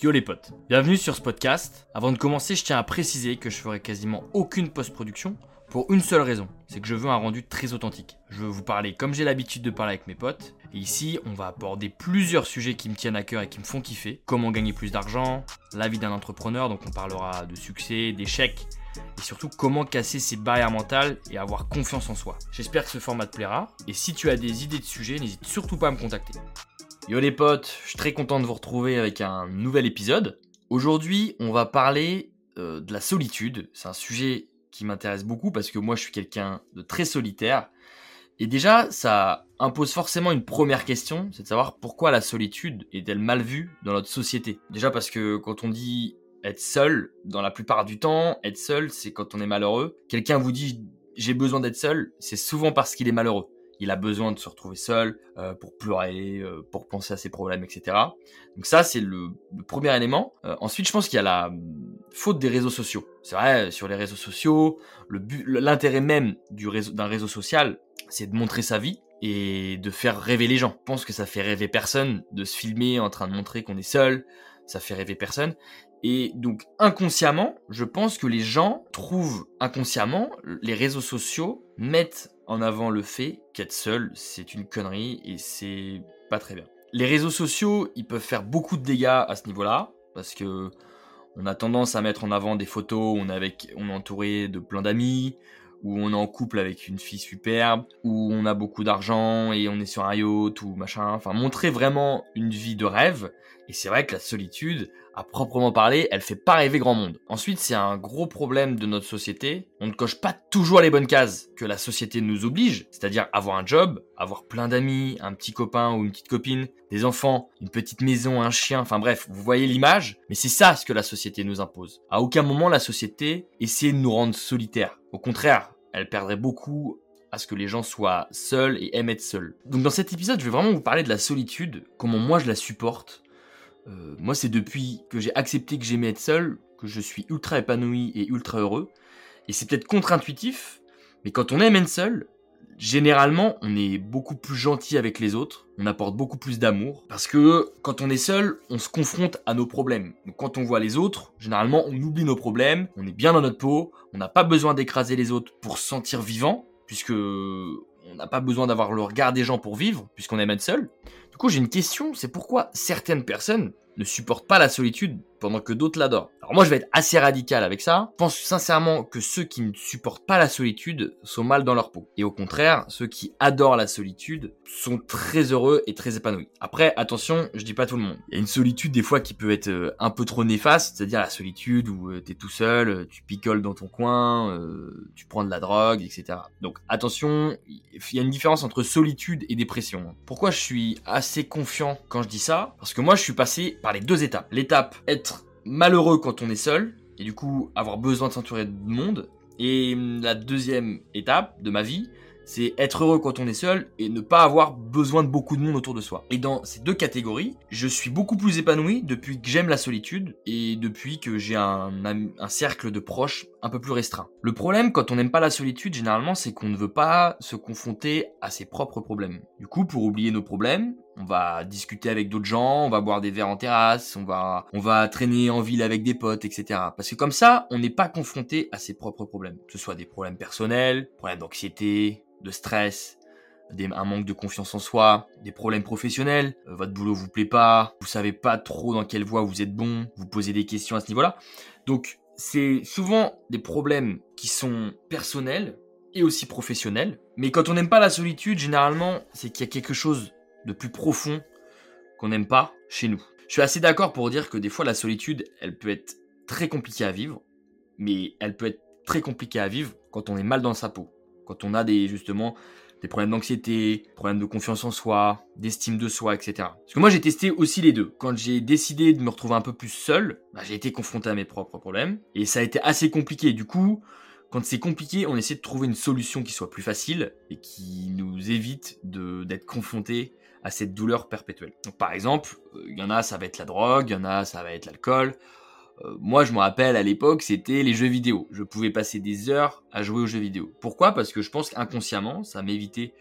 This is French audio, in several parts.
Yo les potes, bienvenue sur ce podcast. Avant de commencer, je tiens à préciser que je ferai quasiment aucune post-production pour une seule raison, c'est que je veux un rendu très authentique. Je veux vous parler comme j'ai l'habitude de parler avec mes potes. Et ici, on va aborder plusieurs sujets qui me tiennent à cœur et qui me font kiffer. Comment gagner plus d'argent, la vie d'un entrepreneur, donc on parlera de succès, d'échecs, et surtout comment casser ses barrières mentales et avoir confiance en soi. J'espère que ce format te plaira, et si tu as des idées de sujets, n'hésite surtout pas à me contacter. Yo les potes, je suis très content de vous retrouver avec un nouvel épisode. Aujourd'hui, on va parler euh, de la solitude. C'est un sujet qui m'intéresse beaucoup parce que moi je suis quelqu'un de très solitaire. Et déjà, ça impose forcément une première question, c'est de savoir pourquoi la solitude est-elle mal vue dans notre société? Déjà parce que quand on dit être seul, dans la plupart du temps, être seul, c'est quand on est malheureux. Quelqu'un vous dit j'ai besoin d'être seul, c'est souvent parce qu'il est malheureux il a besoin de se retrouver seul euh, pour pleurer, euh, pour penser à ses problèmes, etc. Donc ça, c'est le, premier élément. Euh, ensuite, je pense qu'il y a la faute des réseaux sociaux. C'est vrai, sur les réseaux sociaux, l'intérêt même d'un réseau social, c'est de montrer sa vie et de faire rêver les gens. Je pense que ça fait rêver personne de se filmer en train de montrer qu'on est seul. Ça fait rêver personne. Et donc inconsciemment, je pense que les gens trouvent inconsciemment les réseaux sociaux mettent en avant le fait qu'être seul, c'est une connerie et c'est pas très bien. Les réseaux sociaux, ils peuvent faire beaucoup de dégâts à ce niveau-là parce que on a tendance à mettre en avant des photos on est on est entouré de plein d'amis, où on est en couple avec une fille superbe, où on a beaucoup d'argent et on est sur un yacht ou machin, enfin montrer vraiment une vie de rêve. Et c'est vrai que la solitude, à proprement parler, elle fait pas rêver grand monde. Ensuite, c'est un gros problème de notre société. On ne coche pas toujours les bonnes cases que la société nous oblige, c'est-à-dire avoir un job, avoir plein d'amis, un petit copain ou une petite copine, des enfants, une petite maison, un chien, enfin bref, vous voyez l'image, mais c'est ça ce que la société nous impose. À aucun moment la société essaie de nous rendre solitaires. Au contraire, elle perdrait beaucoup à ce que les gens soient seuls et aiment être seuls. Donc dans cet épisode, je vais vraiment vous parler de la solitude, comment moi je la supporte. Euh, moi, c'est depuis que j'ai accepté que j'aimais être seul que je suis ultra épanoui et ultra heureux. Et c'est peut-être contre-intuitif, mais quand on aime être seul, généralement, on est beaucoup plus gentil avec les autres, on apporte beaucoup plus d'amour, parce que quand on est seul, on se confronte à nos problèmes. Quand on voit les autres, généralement, on oublie nos problèmes, on est bien dans notre peau, on n'a pas besoin d'écraser les autres pour se sentir vivant, puisque on n'a pas besoin d'avoir le regard des gens pour vivre, puisqu'on aime être seul. Du coup, j'ai une question, c'est pourquoi certaines personnes ne supportent pas la solitude pendant que d'autres l'adorent. Alors moi je vais être assez radical avec ça. Je pense sincèrement que ceux qui ne supportent pas la solitude sont mal dans leur peau. Et au contraire, ceux qui adorent la solitude sont très heureux et très épanouis. Après, attention, je dis pas tout le monde. Il y a une solitude des fois qui peut être euh, un peu trop néfaste, c'est-à-dire la solitude où euh, t'es tout seul, euh, tu picoles dans ton coin, tu prends de la drogue, etc. Donc attention, il y a une différence entre solitude et dépression. Pourquoi je suis assez confiant quand je dis ça? Parce que moi je suis passé par les deux étapes. L'étape être malheureux quand on est seul, et du coup avoir besoin de s'entourer de monde. Et la deuxième étape de ma vie, c'est être heureux quand on est seul et ne pas avoir besoin de beaucoup de monde autour de soi. Et dans ces deux catégories, je suis beaucoup plus épanoui depuis que j'aime la solitude et depuis que j'ai un, un, cercle de proches un peu plus restreint. Le problème quand on n'aime pas la solitude, généralement, c'est qu'on ne veut pas se confronter à ses propres problèmes. Du coup, pour oublier nos problèmes, on va discuter avec d'autres gens, on va boire des verres en terrasse, on va, on va traîner en ville avec des potes, etc. Parce que comme ça, on n'est pas confronté à ses propres problèmes. Que ce soit des problèmes personnels, problèmes d'anxiété, de stress, un manque de confiance en soi, des problèmes professionnels, euh, votre boulot vous plaît pas, vous savez pas trop dans quelle voie vous êtes bon, vous posez des questions à ce niveau-là. Donc c'est souvent des problèmes qui sont personnels et aussi professionnels. Mais quand on n'aime pas la solitude, généralement, c'est qu'il y a quelque chose de plus profond qu'on n'aime pas chez nous. Je suis assez d'accord pour dire que des fois la solitude, elle peut être très compliquée à vivre, mais elle peut être très compliquée à vivre quand on est mal dans sa peau quand on a des justement des problèmes d'anxiété, problèmes de confiance en soi, d'estime de soi, etc. Parce que moi j'ai testé aussi les deux. Quand j'ai décidé de me retrouver un peu plus seul, bah, j'ai été confronté à mes propres problèmes et ça a été assez compliqué. Du coup, quand c'est compliqué, on essaie de trouver une solution qui soit plus facile et qui nous évite d'être confronté à cette douleur perpétuelle. Par exemple, euh, il y en a ça va être la drogue, il y en a ça va être l'alcool, euh, moi, je me rappelle à l'époque, c'était les jeux vidéo. Je pouvais passer des heures à jouer aux jeux vidéo. Pourquoi? Parce que je pense qu'inconsciemment, ça m'évitait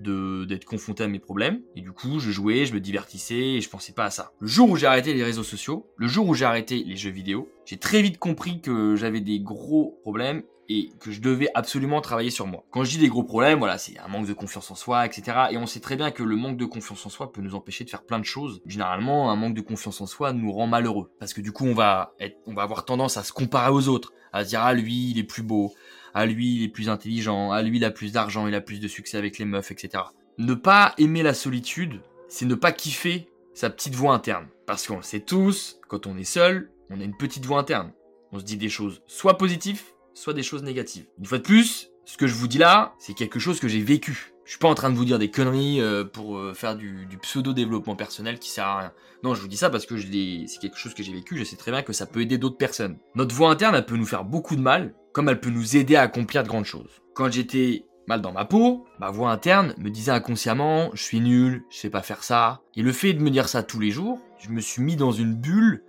d'être confronté à mes problèmes. Et du coup, je jouais, je me divertissais et je pensais pas à ça. Le jour où j'ai arrêté les réseaux sociaux, le jour où j'ai arrêté les jeux vidéo, j'ai très vite compris que j'avais des gros problèmes et que je devais absolument travailler sur moi. Quand je dis des gros problèmes, voilà, c'est un manque de confiance en soi, etc. Et on sait très bien que le manque de confiance en soi peut nous empêcher de faire plein de choses. Généralement, un manque de confiance en soi nous rend malheureux. Parce que du coup, on va être, on va avoir tendance à se comparer aux autres, à se dire, ah, lui, il est plus beau, ah, lui, il est plus intelligent, ah, lui, il a plus d'argent, il a plus de succès avec les meufs, etc. Ne pas aimer la solitude, c'est ne pas kiffer sa petite voix interne. Parce qu'on le sait tous, quand on est seul, on a une petite voix interne. On se dit des choses soit positives, soit des choses négatives. Une fois de plus, ce que je vous dis là, c'est quelque chose que j'ai vécu. Je suis pas en train de vous dire des conneries euh, pour euh, faire du, pseudo-développement personnel qui sert à rien. Non, je vous dis ça parce que c'est quelque chose que j'ai vécu, je sais très bien que ça peut aider d'autres personnes. Notre voix interne, elle peut nous faire beaucoup de mal, comme elle peut nous aider à accomplir de grandes choses. Quand j'étais mal dans ma peau, ma voix interne me disait inconsciemment, je suis nul, je sais pas faire ça. Et le fait de me dire ça tous les jours, je me suis mis dans une bulle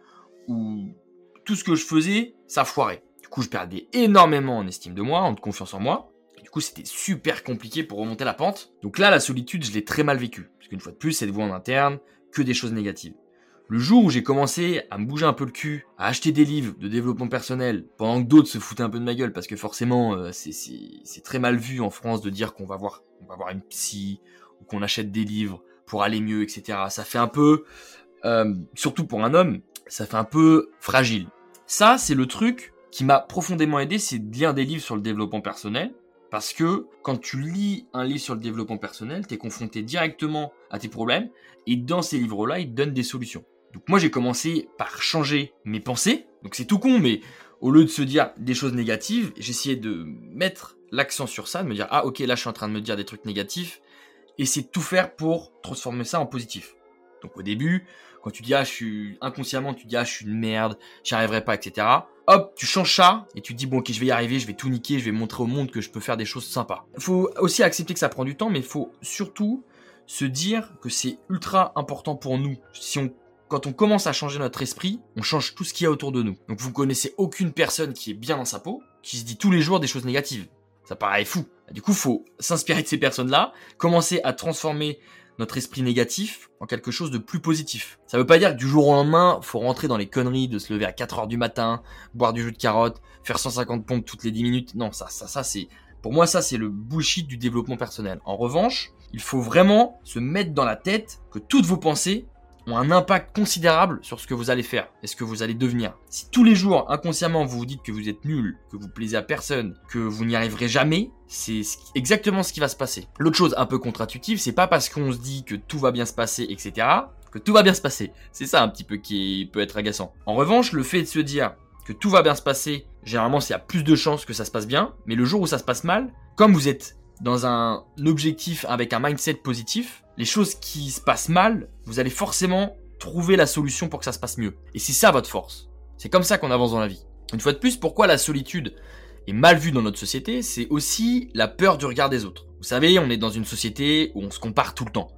où tout ce que je faisais, ça foirait. Du coup, je perdais énormément en estime de moi, en confiance en moi. du coup, c'était super compliqué pour remonter la pente. Donc là, la solitude, je l'ai très mal vécue. Parce qu'une fois de plus, cette voix en interne, que des choses négatives. Le jour où j'ai commencé à me bouger un peu le cul, à acheter des livres de développement personnel, pendant que d'autres se foutaient un peu de ma gueule, parce que forcément, euh, c'est très mal vu en France de dire qu'on va voir, on va voir une psy, ou qu'on achète des livres pour aller mieux, etc. Ça fait un peu, euh, surtout pour un homme, ça fait un peu fragile. Ça, c'est le truc qui m'a profondément aidé, c'est de lire des livres sur le développement personnel. Parce que quand tu lis un livre sur le développement personnel, tu es confronté directement à tes problèmes. Et dans ces livres-là, ils te donnent des solutions. Donc moi, j'ai commencé par changer mes pensées. Donc c'est tout con, mais au lieu de se dire des choses négatives, j'essayais de mettre l'accent sur ça, de me dire, ah ok, là je suis en train de me dire des trucs négatifs. Et c'est tout faire pour transformer ça en positif. Donc au début, quand tu dis, ah je suis inconsciemment, tu dis, ah je suis une merde, j'y arriverai pas, etc hop, tu changes ça et tu dis bon ok je vais y arriver, je vais tout niquer, je vais montrer au monde que je peux faire des choses sympas. Faut aussi accepter que ça prend du temps, mais faut surtout se dire que c'est ultra important pour nous. Si on quand on commence à changer notre esprit, on change tout ce qu'il y a autour de nous. Donc vous connaissez aucune personne qui est bien dans sa peau, qui se dit tous les jours des choses négatives. Ça paraît fou. Du coup, faut s'inspirer de ces personnes-là, commencer à transformer notre esprit négatif en quelque chose de plus positif. Ça veut pas dire que du jour au lendemain, faut rentrer dans les conneries de se lever à 4 heures du matin, boire du jus de carotte, faire 150 pompes toutes les 10 minutes. Non, ça, ça, ça, c'est, pour moi, ça, c'est le bullshit du développement personnel. En revanche, il faut vraiment se mettre dans la tête que toutes vos pensées un impact considérable sur ce que vous allez faire et ce que vous allez devenir. Si tous les jours, inconsciemment, vous vous dites que vous êtes nul, que vous plaisez à personne, que vous n'y arriverez jamais, c'est exactement ce qui va se passer. L'autre chose un peu contre-intuitive, c'est pas parce qu'on se dit que tout va bien se passer, etc., que tout va bien se passer. C'est ça un petit peu qui peut être agaçant. En revanche, le fait de se dire que tout va bien se passer, généralement, y a plus de chances que ça se passe bien, mais le jour où ça se passe mal, comme vous êtes dans un objectif avec un mindset positif, les choses qui se passent mal, vous allez forcément trouver la solution pour que ça se passe mieux. Et c'est ça votre force. C'est comme ça qu'on avance dans la vie. Une fois de plus, pourquoi la solitude est mal vue dans notre société, c'est aussi la peur du regard des autres. Vous savez, on est dans une société où on se compare tout le temps.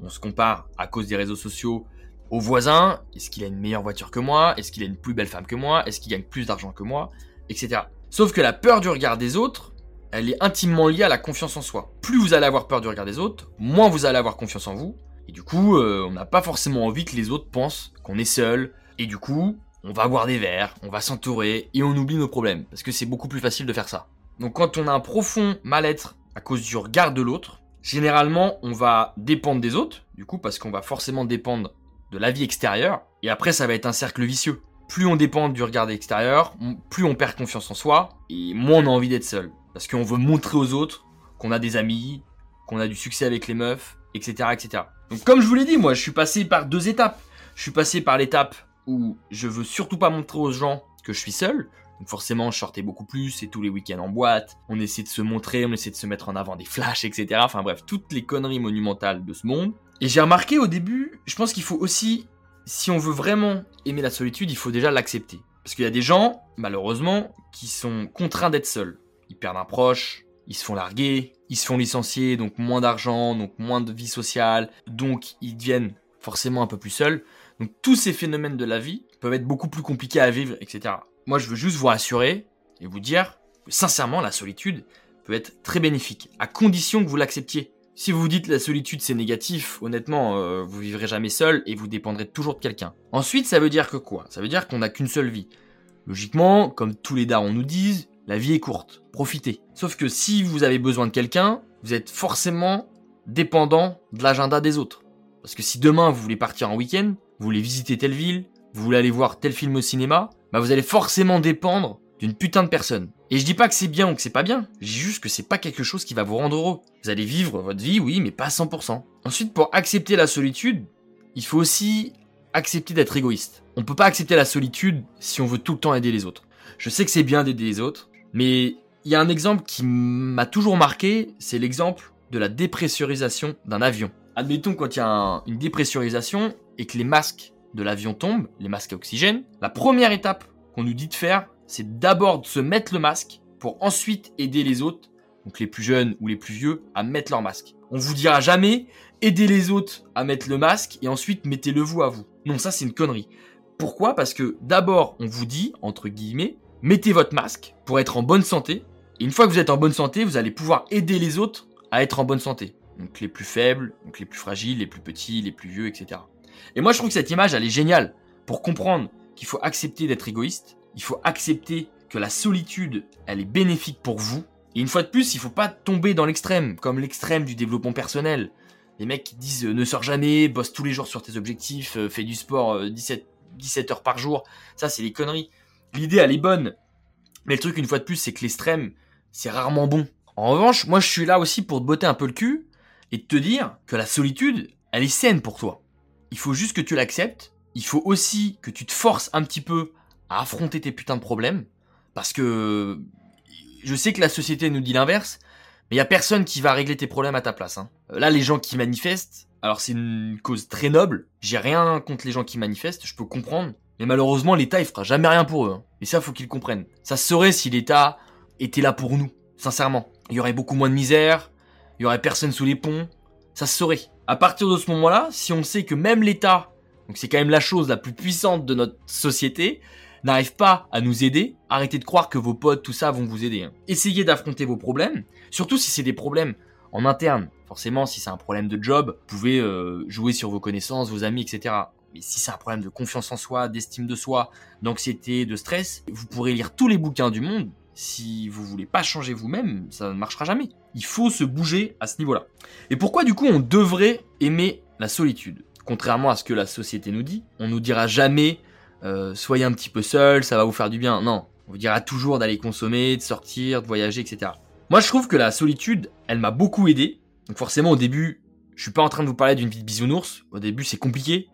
On se compare à cause des réseaux sociaux aux voisins. Est-ce qu'il a une meilleure voiture que moi? Est-ce qu'il a une plus belle femme que moi? Est-ce qu'il gagne plus d'argent que moi? Etc. Sauf que la peur du regard des autres, elle est intimement liée à la confiance en soi. Plus vous allez avoir peur du regard des autres, moins vous allez avoir confiance en vous. Et du coup, euh, on n'a pas forcément envie que les autres pensent qu'on est seul. Et du coup, on va boire des verres, on va s'entourer et on oublie nos problèmes. Parce que c'est beaucoup plus facile de faire ça. Donc quand on a un profond mal-être à cause du regard de l'autre, généralement on va dépendre des autres, du coup parce qu'on va forcément dépendre de la vie extérieure. Et après ça va être un cercle vicieux. Plus on dépend du regard extérieur, plus on perd confiance en soi, et moins on a envie d'être seul. Parce qu'on veut montrer aux autres qu'on a des amis, qu'on a du succès avec les meufs, etc., etc. Donc comme je vous l'ai dit, moi je suis passé par deux étapes. Je suis passé par l'étape où je veux surtout pas montrer aux gens que je suis seul. Donc forcément, je sortais beaucoup plus et tous les week-ends en boîte. On essaie de se montrer, on essaie de se mettre en avant des flashs, etc. Enfin bref, toutes les conneries monumentales de ce monde. Et j'ai remarqué au début, je pense qu'il faut aussi, si on veut vraiment aimer la solitude, il faut déjà l'accepter. Parce qu'il y a des gens, malheureusement, qui sont contraints d'être seuls ils perdent un proche, ils se font larguer, ils se font licencier, donc moins d'argent, donc moins de vie sociale, donc ils deviennent forcément un peu plus seuls. Donc tous ces phénomènes de la vie peuvent être beaucoup plus compliqués à vivre, etc. Moi je veux juste vous rassurer et vous dire que sincèrement la solitude peut être très bénéfique, à condition que vous l'acceptiez. Si vous vous dites la solitude c'est négatif, honnêtement, euh, vous vivrez jamais seul et vous dépendrez toujours de quelqu'un. Ensuite, ça veut dire que quoi? Ça veut dire qu'on n'a qu'une seule vie. Logiquement, comme tous les darons nous disent, la vie est courte, profitez. Sauf que si vous avez besoin de quelqu'un, vous êtes forcément dépendant de l'agenda des autres. Parce que si demain vous voulez partir en week-end, vous voulez visiter telle ville, vous voulez aller voir tel film au cinéma, bah vous allez forcément dépendre d'une putain de personne. Et je dis pas que c'est bien ou que c'est pas bien, je dis juste que c'est pas quelque chose qui va vous rendre heureux. Vous allez vivre votre vie, oui, mais pas à 100%. Ensuite, pour accepter la solitude, il faut aussi accepter d'être égoïste. On peut pas accepter la solitude si on veut tout le temps aider les autres. Je sais que c'est bien d'aider les autres, mais il y a un exemple qui m'a toujours marqué, c'est l'exemple de la dépressurisation d'un avion. Admettons quand il y a une dépressurisation et que les masques de l'avion tombent, les masques à oxygène, la première étape qu'on nous dit de faire, c'est d'abord de se mettre le masque pour ensuite aider les autres, donc les plus jeunes ou les plus vieux, à mettre leur masque. On vous dira jamais aider les autres à mettre le masque et ensuite mettez-le vous à vous. Non, ça c'est une connerie. Pourquoi? Parce que d'abord on vous dit, entre guillemets, mettez votre masque pour être en bonne santé. Et une fois que vous êtes en bonne santé, vous allez pouvoir aider les autres à être en bonne santé. Donc les plus faibles, donc les plus fragiles, les plus petits, les plus vieux, etc. Et moi je trouve que cette image elle est géniale pour comprendre qu'il faut accepter d'être égoïste, il faut accepter que la solitude elle est bénéfique pour vous. Et une fois de plus, il faut pas tomber dans l'extrême, comme l'extrême du développement personnel. Les mecs qui disent euh, ne sors jamais, bosse tous les jours sur tes objectifs, euh, fais du sport 17, euh, 17 heures par jour, ça c'est des conneries. L'idée elle est bonne, mais le truc une fois de plus c'est que l'extrême c'est rarement bon. En revanche, moi je suis là aussi pour te botter un peu le cul et te dire que la solitude elle est saine pour toi. Il faut juste que tu l'acceptes, il faut aussi que tu te forces un petit peu à affronter tes putains de problèmes, parce que je sais que la société nous dit l'inverse, mais il y a personne qui va régler tes problèmes à ta place. Hein. Là, les gens qui manifestent, alors c'est une cause très noble. J'ai rien contre les gens qui manifestent, je peux comprendre. Mais malheureusement, l'État, il fera jamais rien pour eux. Hein. Et ça, faut qu'ils comprennent. Ça se serait si l'État était là pour nous, sincèrement. Il y aurait beaucoup moins de misère, il y aurait personne sous les ponts. Ça se saurait. À partir de ce moment-là, si on sait que même l'État, donc c'est quand même la chose la plus puissante de notre société, n'arrive pas à nous aider, arrêtez de croire que vos potes, tout ça, vont vous aider. Hein. Essayez d'affronter vos problèmes, surtout si c'est des problèmes en interne. Forcément, si c'est un problème de job, vous pouvez euh, jouer sur vos connaissances, vos amis, etc. Mais si c'est un problème de confiance en soi, d'estime de soi, d'anxiété, de stress, vous pourrez lire tous les bouquins du monde. Si vous voulez pas changer vous-même, ça ne marchera jamais. Il faut se bouger à ce niveau-là. Et pourquoi du coup on devrait aimer la solitude? Contrairement à ce que la société nous dit, on nous dira jamais euh, soyez un petit peu seul, ça va vous faire du bien. Non, on vous dira toujours d'aller consommer, de sortir, de voyager, etc. Moi, je trouve que la solitude, elle m'a beaucoup aidé. Donc forcément, au début, je suis pas en train de vous parler d'une vie de bisounours. Au début, c'est compliqué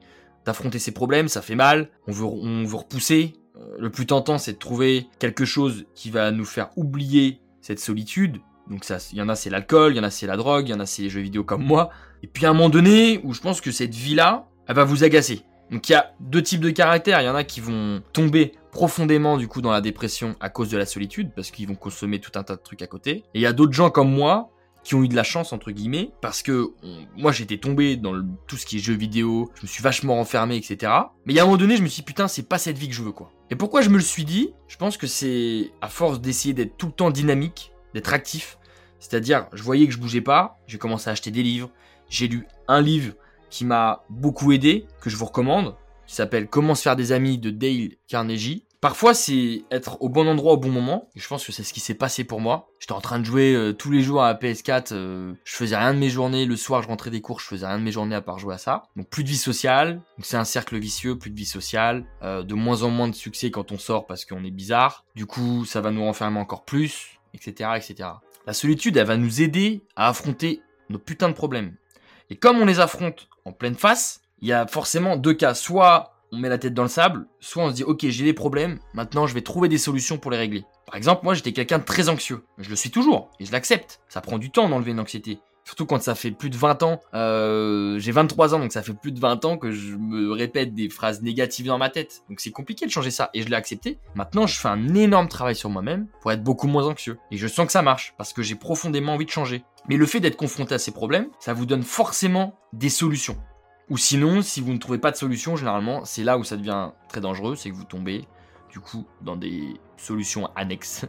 d'affronter ses problèmes, ça fait mal. On veut, on veut repousser. Euh, le plus tentant, c'est de trouver quelque chose qui va nous faire oublier cette solitude. Donc il y en a c'est l'alcool, il y en a c'est la drogue, il y en a c'est les jeux vidéo comme moi. Et puis à un moment donné, où je pense que cette vie-là, elle va vous agacer. Donc il y a deux types de caractères. Il y en a qui vont tomber profondément du coup dans la dépression à cause de la solitude parce qu'ils vont consommer tout un tas de trucs à côté. Et il y a d'autres gens comme moi qui ont eu de la chance entre guillemets parce que moi j'étais tombé dans tout ce qui est jeux vidéo, je me suis vachement renfermé etc. Mais il y a un moment donné je me suis dit putain c'est pas cette vie que je veux quoi. Et pourquoi je me le suis dit? Je pense que c'est à force d'essayer d'être tout le temps dynamique, d'être actif. C'est-à-dire je voyais que je bougeais pas, j'ai commencé à acheter des livres, j'ai lu un livre qui m'a beaucoup aidé, que je vous recommande, qui s'appelle Comment se faire des amis de Dale Carnegie. Parfois, c'est être au bon endroit au bon moment. Je pense que c'est ce qui s'est passé pour moi. J'étais en train de jouer euh, tous les jours à PS4. Euh, je faisais rien de mes journées. Le soir, je rentrais des cours. Je faisais rien de mes journées à part jouer à ça. Donc plus de vie sociale. Donc c'est un cercle vicieux. Plus de vie sociale. Euh, de moins en moins de succès quand on sort parce qu'on est bizarre. Du coup, ça va nous renfermer encore plus, etc., etc. La solitude, elle va nous aider à affronter nos putains de problèmes. Et comme on les affronte en pleine face, il y a forcément deux cas. Soit on met la tête dans le sable, soit on se dit ok j'ai des problèmes, maintenant je vais trouver des solutions pour les régler. Par exemple, moi j'étais quelqu'un de très anxieux. Je le suis toujours, et je l'accepte. Ça prend du temps d'enlever une anxiété. Surtout quand ça fait plus de 20 ans, euh, j'ai 23 ans, donc ça fait plus de 20 ans que je me répète des phrases négatives dans ma tête. Donc c'est compliqué de changer ça, et je l'ai accepté. Maintenant, je fais un énorme travail sur moi-même pour être beaucoup moins anxieux. Et je sens que ça marche, parce que j'ai profondément envie de changer. Mais le fait d'être confronté à ces problèmes, ça vous donne forcément des solutions. Ou sinon, si vous ne trouvez pas de solution, généralement, c'est là où ça devient très dangereux, c'est que vous tombez du coup, dans des solutions annexes.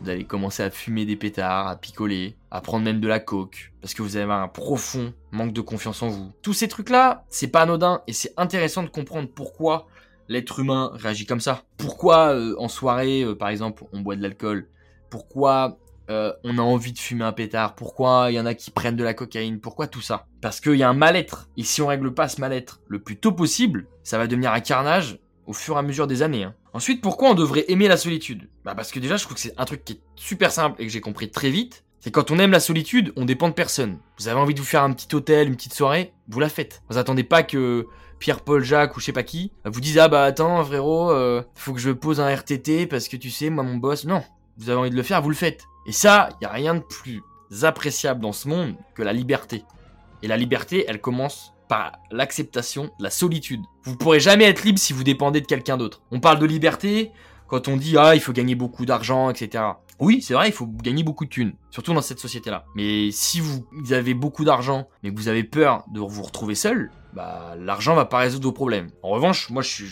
Vous allez commencer à fumer des pétards, à picoler, à prendre même de la coke, parce que vous avez un profond manque de confiance en vous. Tous ces trucs-là, c'est pas anodin, et c'est intéressant de comprendre pourquoi l'être humain réagit comme ça. Pourquoi euh, en soirée, euh, par exemple, on boit de l'alcool Pourquoi euh, on a envie de fumer un pétard Pourquoi il y en a qui prennent de la cocaïne? Pourquoi tout ça? Parce qu'il y a un mal-être. Et si on règle pas ce mal-être le plus tôt possible, ça va devenir un carnage au fur et à mesure des années. Hein. Ensuite, pourquoi on devrait aimer la solitude? Bah parce que déjà, je trouve que c'est un truc qui est super simple et que j'ai compris très vite. C'est quand on aime la solitude, on dépend de personne. Vous avez envie de vous faire un petit hôtel, une petite soirée, vous la faites. Vous attendez pas que Pierre, Paul, Jacques ou je sais pas qui vous dise ah bah attends frérot, euh, faut que je pose un RTT parce que tu sais moi mon boss. Non, vous avez envie de le faire, vous le faites. Et ça, y a rien de plus appréciable dans ce monde que la liberté. Et la liberté, elle commence par l'acceptation de la solitude. Vous pourrez jamais être libre si vous dépendez de quelqu'un d'autre. On parle de liberté quand on dit ah il faut gagner beaucoup d'argent, etc. Oui, c'est vrai, il faut gagner beaucoup de thunes, surtout dans cette société-là. Mais si vous avez beaucoup d'argent, mais que vous avez peur de vous retrouver seul, bah l'argent va pas résoudre vos problèmes. En revanche, moi je,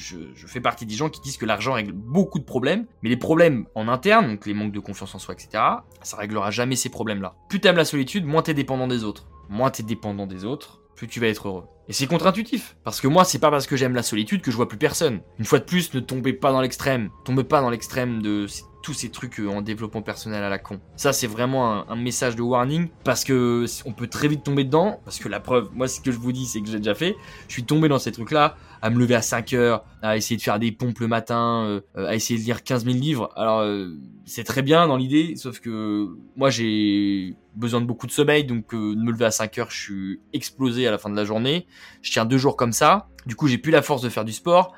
fais partie des gens qui disent que l'argent règle beaucoup de problèmes, mais les problèmes en interne, donc les manques de confiance en soi, etc., ça réglera jamais ces problèmes-là. Plus t'aimes la solitude, moins t'es dépendant des autres. Moins t'es dépendant des autres, plus tu vas être heureux. Et c'est contre-intuitif. Parce que moi, c'est pas parce que j'aime la solitude que je vois plus personne. Une fois de plus, ne tombez pas dans l'extrême. Tombez pas dans l'extrême de tous ces trucs euh, en développement personnel à la con. Ça, c'est vraiment un, message de warning parce que on peut très vite tomber dedans. Parce que la preuve, moi, ce que je vous dis, c'est que j'ai déjà fait. Je suis tombé dans ces trucs-là, à me lever à 5 heures, à essayer de faire des pompes le matin, euh, à essayer de lire 15 000 livres. Alors, euh, c'est très bien dans l'idée, sauf que moi, j'ai besoin de beaucoup de sommeil, donc de me lever à 5 heures, je suis explosé à la fin de la journée. Je tiens deux jours comme ça. Du coup, j'ai plus la force de faire du sport.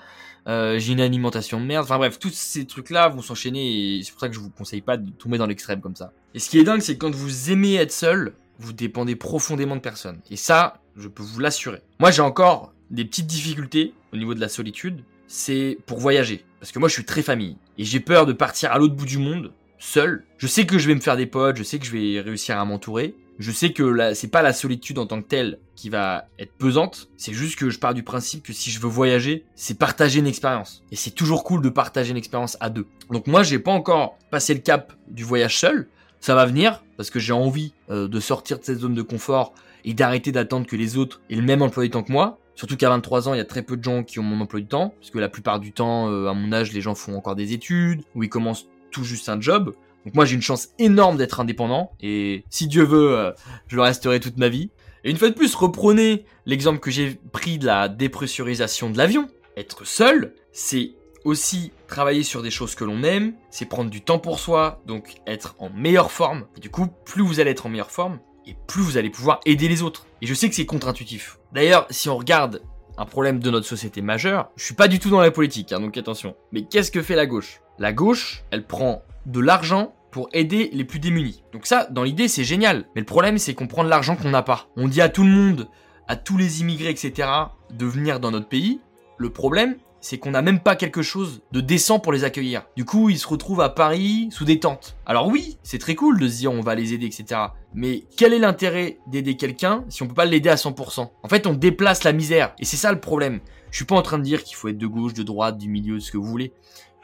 Euh, j'ai une alimentation de merde. Enfin bref, tous ces trucs-là vont s'enchaîner et c'est pour ça que je vous conseille pas de tomber dans l'extrême comme ça. Et ce qui est dingue, c'est que quand vous aimez être seul, vous dépendez profondément de personne. Et ça, je peux vous l'assurer. Moi, j'ai encore des petites difficultés au niveau de la solitude. C'est pour voyager. Parce que moi, je suis très famille. Et j'ai peur de partir à l'autre bout du monde, seul. Je sais que je vais me faire des potes, je sais que je vais réussir à m'entourer. Je sais que c'est pas la solitude en tant que telle qui va être pesante, c'est juste que je pars du principe que si je veux voyager, c'est partager une expérience. Et c'est toujours cool de partager une expérience à deux. Donc moi, j'ai pas encore passé le cap du voyage seul. Ça va venir parce que j'ai envie euh, de sortir de cette zone de confort et d'arrêter d'attendre que les autres aient le même emploi du temps que moi. Surtout qu'à 23 ans, il y a très peu de gens qui ont mon emploi du temps, parce que la plupart du temps, euh, à mon âge, les gens font encore des études, ou ils commencent tout juste un job. Donc moi j'ai une chance énorme d'être indépendant et si Dieu veut, euh, je le resterai toute ma vie. Et une fois de plus, reprenez l'exemple que j'ai pris de la dépressurisation de l'avion. Être seul, c'est aussi travailler sur des choses que l'on aime, c'est prendre du temps pour soi, donc être en meilleure forme. Du coup, plus vous allez être en meilleure forme, et plus vous allez pouvoir aider les autres. Et je sais que c'est contre-intuitif. D'ailleurs, si on regarde un problème de notre société majeur, je suis pas du tout dans la politique, hein, donc attention. Mais qu'est-ce que fait la gauche? La gauche, elle prend de l'argent pour aider les plus démunis. Donc ça, dans l'idée, c'est génial. Mais le problème, c'est qu'on prend de l'argent qu'on n'a pas. On dit à tout le monde, à tous les immigrés, etc., de venir dans notre pays. Le problème, c'est qu'on n'a même pas quelque chose de décent pour les accueillir. Du coup, ils se retrouvent à Paris sous des tentes. Alors oui, c'est très cool de se dire on va les aider, etc. Mais quel est l'intérêt d'aider quelqu'un si on peut pas l'aider à 100% En fait, on déplace la misère. Et c'est ça le problème. Je suis pas en train de dire qu'il faut être de gauche, de droite, du milieu, ce que vous voulez.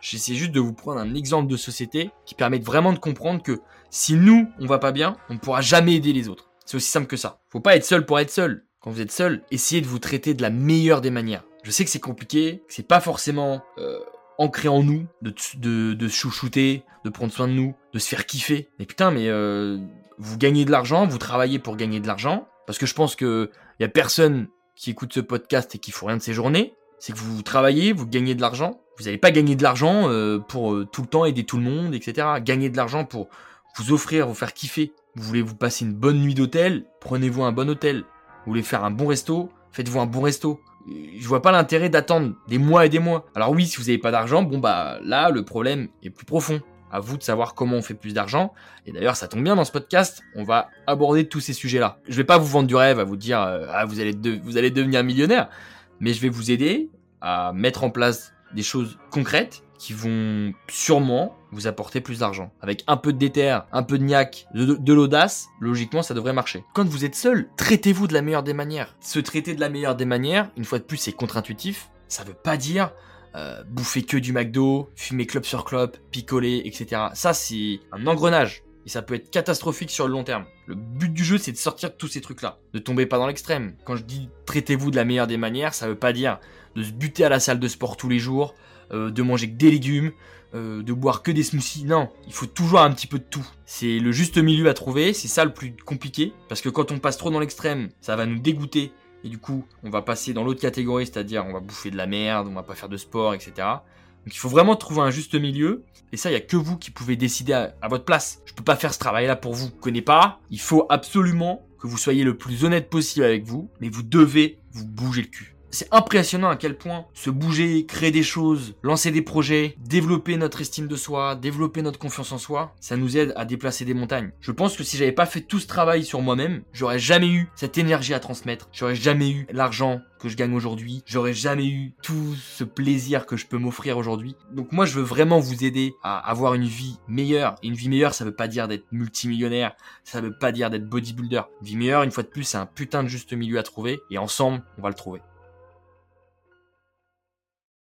J'essaie juste de vous prendre un exemple de société qui permet vraiment de comprendre que si nous, on va pas bien, on ne pourra jamais aider les autres. C'est aussi simple que ça. Faut pas être seul pour être seul. Quand vous êtes seul, essayez de vous traiter de la meilleure des manières. Je sais que c'est compliqué, que c'est pas forcément euh, ancré en nous de, de, de chouchouter, de prendre soin de nous, de se faire kiffer. Mais putain, mais euh, vous gagnez de l'argent, vous travaillez pour gagner de l'argent, parce que je pense que y a personne qui écoute ce podcast et qui fout rien de ses journées. C'est que vous travaillez, vous gagnez de l'argent, vous n'allez pas gagner de l'argent euh, pour euh, tout le temps aider tout le monde, etc. Gagner de l'argent pour vous offrir, vous faire kiffer. Vous voulez vous passer une bonne nuit d'hôtel, prenez-vous un bon hôtel. Vous voulez faire un bon resto, faites-vous un bon resto. Je vois pas l'intérêt d'attendre des mois et des mois. Alors oui, si vous n'avez pas d'argent, bon bah là le problème est plus profond. À vous de savoir comment on fait plus d'argent. Et d'ailleurs, ça tombe bien dans ce podcast, on va aborder tous ces sujets-là. Je vais pas vous vendre du rêve, à vous dire euh, ah vous allez vous allez devenir millionnaire, mais je vais vous aider à mettre en place des choses concrètes qui vont sûrement vous apporter plus d'argent. Avec un peu de déter, un peu de niaque, de, l'audace, logiquement ça devrait marcher. Quand vous êtes seul, traitez-vous de la meilleure des manières. Se traiter de la meilleure des manières, une fois de plus c'est contre-intuitif, ça veut pas dire euh, bouffer que du McDo, fumer club sur club, picoler, etc. Ça, c'est un engrenage. Et ça peut être catastrophique sur le long terme. Le but du jeu, c'est de sortir de tous ces trucs-là. Ne tombez pas dans l'extrême. Quand je dis traitez-vous de la meilleure des manières, ça veut pas dire de se buter à la salle de sport tous les jours, euh, de manger que des légumes, euh, de boire que des smoothies. Non, il faut toujours un petit peu de tout. C'est le juste milieu à trouver, c'est ça le plus compliqué. Parce que quand on passe trop dans l'extrême, ça va nous dégoûter. Et du coup, on va passer dans l'autre catégorie, c'est-à-dire on va bouffer de la merde, on va pas faire de sport, etc. Donc il faut vraiment trouver un juste milieu. Et ça, il y a que vous qui pouvez décider à, votre place. Je peux pas faire ce travail-là pour vous. Vous connaissez pas. Il faut absolument que vous soyez le plus honnête possible avec vous, mais vous devez vous bouger le cul. C'est impressionnant à quel point se bouger, créer des choses, lancer des projets, développer notre estime de soi, développer notre confiance en soi, ça nous aide à déplacer des montagnes. Je pense que si j'avais pas fait tout ce travail sur moi-même, j'aurais jamais eu cette énergie à transmettre, j'aurais jamais eu l'argent que je gagne aujourd'hui, j'aurais jamais eu tout ce plaisir que je peux m'offrir aujourd'hui. Donc moi je veux vraiment vous aider à avoir une vie meilleure. Une vie meilleure ça veut pas dire d'être multimillionnaire, ça veut pas dire d'être bodybuilder. Une vie meilleure une fois de plus c'est un putain de juste milieu à trouver et ensemble on va le trouver.